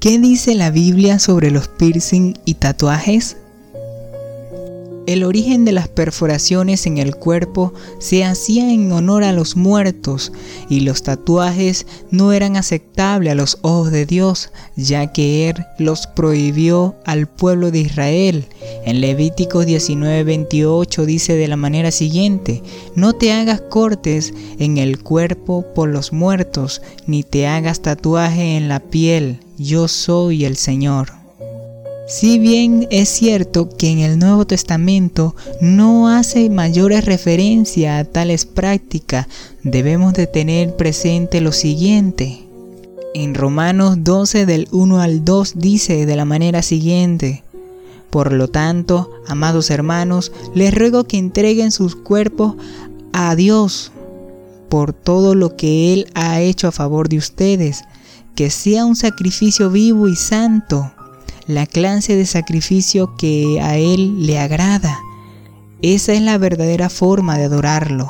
¿Qué dice la Biblia sobre los piercing y tatuajes? El origen de las perforaciones en el cuerpo se hacía en honor a los muertos y los tatuajes no eran aceptables a los ojos de Dios, ya que Él los prohibió al pueblo de Israel. En Levítico 19:28 dice de la manera siguiente, no te hagas cortes en el cuerpo por los muertos, ni te hagas tatuaje en la piel, yo soy el Señor. Si bien es cierto que en el Nuevo Testamento no hace mayores referencias a tales prácticas, debemos de tener presente lo siguiente. En Romanos 12 del 1 al 2 dice de la manera siguiente, Por lo tanto, amados hermanos, les ruego que entreguen sus cuerpos a Dios por todo lo que Él ha hecho a favor de ustedes, que sea un sacrificio vivo y santo la clase de sacrificio que a Él le agrada. Esa es la verdadera forma de adorarlo.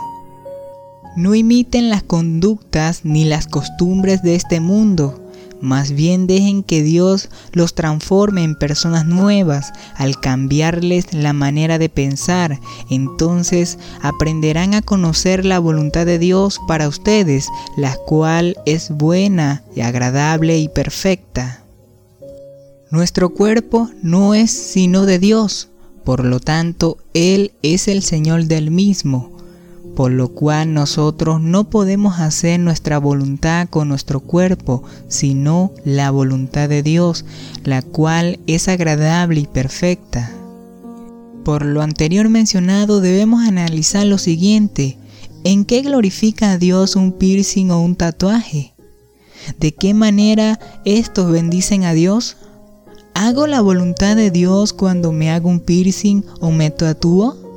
No imiten las conductas ni las costumbres de este mundo, más bien dejen que Dios los transforme en personas nuevas al cambiarles la manera de pensar. Entonces aprenderán a conocer la voluntad de Dios para ustedes, la cual es buena y agradable y perfecta. Nuestro cuerpo no es sino de Dios, por lo tanto Él es el Señor del mismo, por lo cual nosotros no podemos hacer nuestra voluntad con nuestro cuerpo, sino la voluntad de Dios, la cual es agradable y perfecta. Por lo anterior mencionado debemos analizar lo siguiente, ¿en qué glorifica a Dios un piercing o un tatuaje? ¿De qué manera estos bendicen a Dios? ¿Hago la voluntad de Dios cuando me hago un piercing o me tatúo?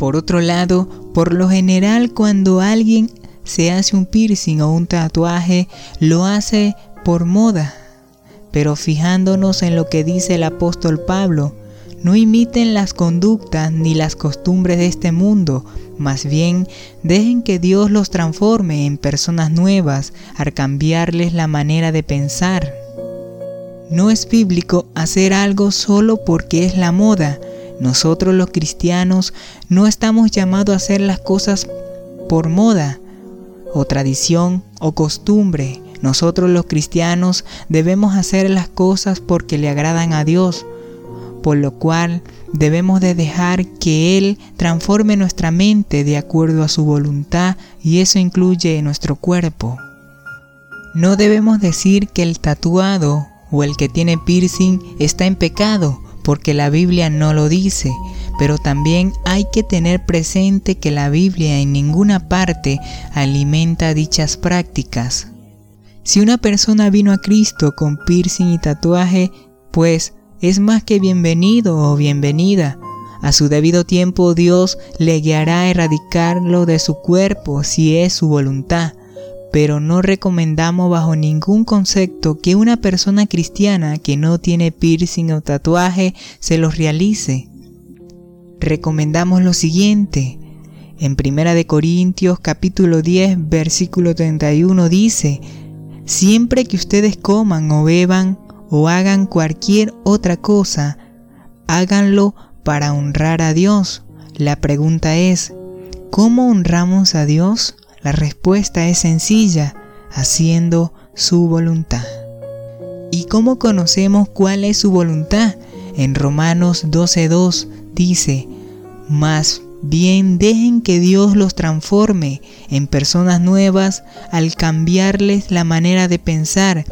Por otro lado, por lo general cuando alguien se hace un piercing o un tatuaje, lo hace por moda. Pero fijándonos en lo que dice el apóstol Pablo, no imiten las conductas ni las costumbres de este mundo, más bien dejen que Dios los transforme en personas nuevas al cambiarles la manera de pensar. No es bíblico hacer algo solo porque es la moda. Nosotros los cristianos no estamos llamados a hacer las cosas por moda o tradición o costumbre. Nosotros los cristianos debemos hacer las cosas porque le agradan a Dios, por lo cual debemos de dejar que Él transforme nuestra mente de acuerdo a su voluntad y eso incluye nuestro cuerpo. No debemos decir que el tatuado o el que tiene piercing está en pecado, porque la Biblia no lo dice, pero también hay que tener presente que la Biblia en ninguna parte alimenta dichas prácticas. Si una persona vino a Cristo con piercing y tatuaje, pues es más que bienvenido o bienvenida. A su debido tiempo Dios le guiará a erradicarlo de su cuerpo si es su voluntad pero no recomendamos bajo ningún concepto que una persona cristiana que no tiene piercing o tatuaje se los realice. Recomendamos lo siguiente. En 1 de Corintios capítulo 10 versículo 31 dice, Siempre que ustedes coman o beban o hagan cualquier otra cosa, háganlo para honrar a Dios. La pregunta es, ¿cómo honramos a Dios? La respuesta es sencilla, haciendo su voluntad. ¿Y cómo conocemos cuál es su voluntad? En Romanos 12.2 dice, Más bien dejen que Dios los transforme en personas nuevas al cambiarles la manera de pensar.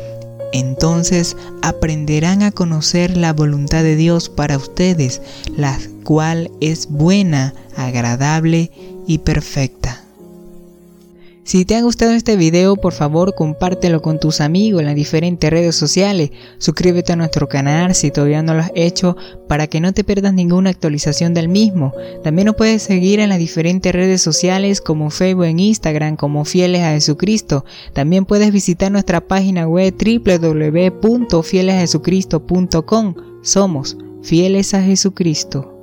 Entonces aprenderán a conocer la voluntad de Dios para ustedes, la cual es buena, agradable y perfecta. Si te ha gustado este video, por favor compártelo con tus amigos en las diferentes redes sociales. Suscríbete a nuestro canal si todavía no lo has hecho para que no te pierdas ninguna actualización del mismo. También nos puedes seguir en las diferentes redes sociales como Facebook e Instagram como Fieles a Jesucristo. También puedes visitar nuestra página web www.fielesajesucristo.com. Somos fieles a Jesucristo.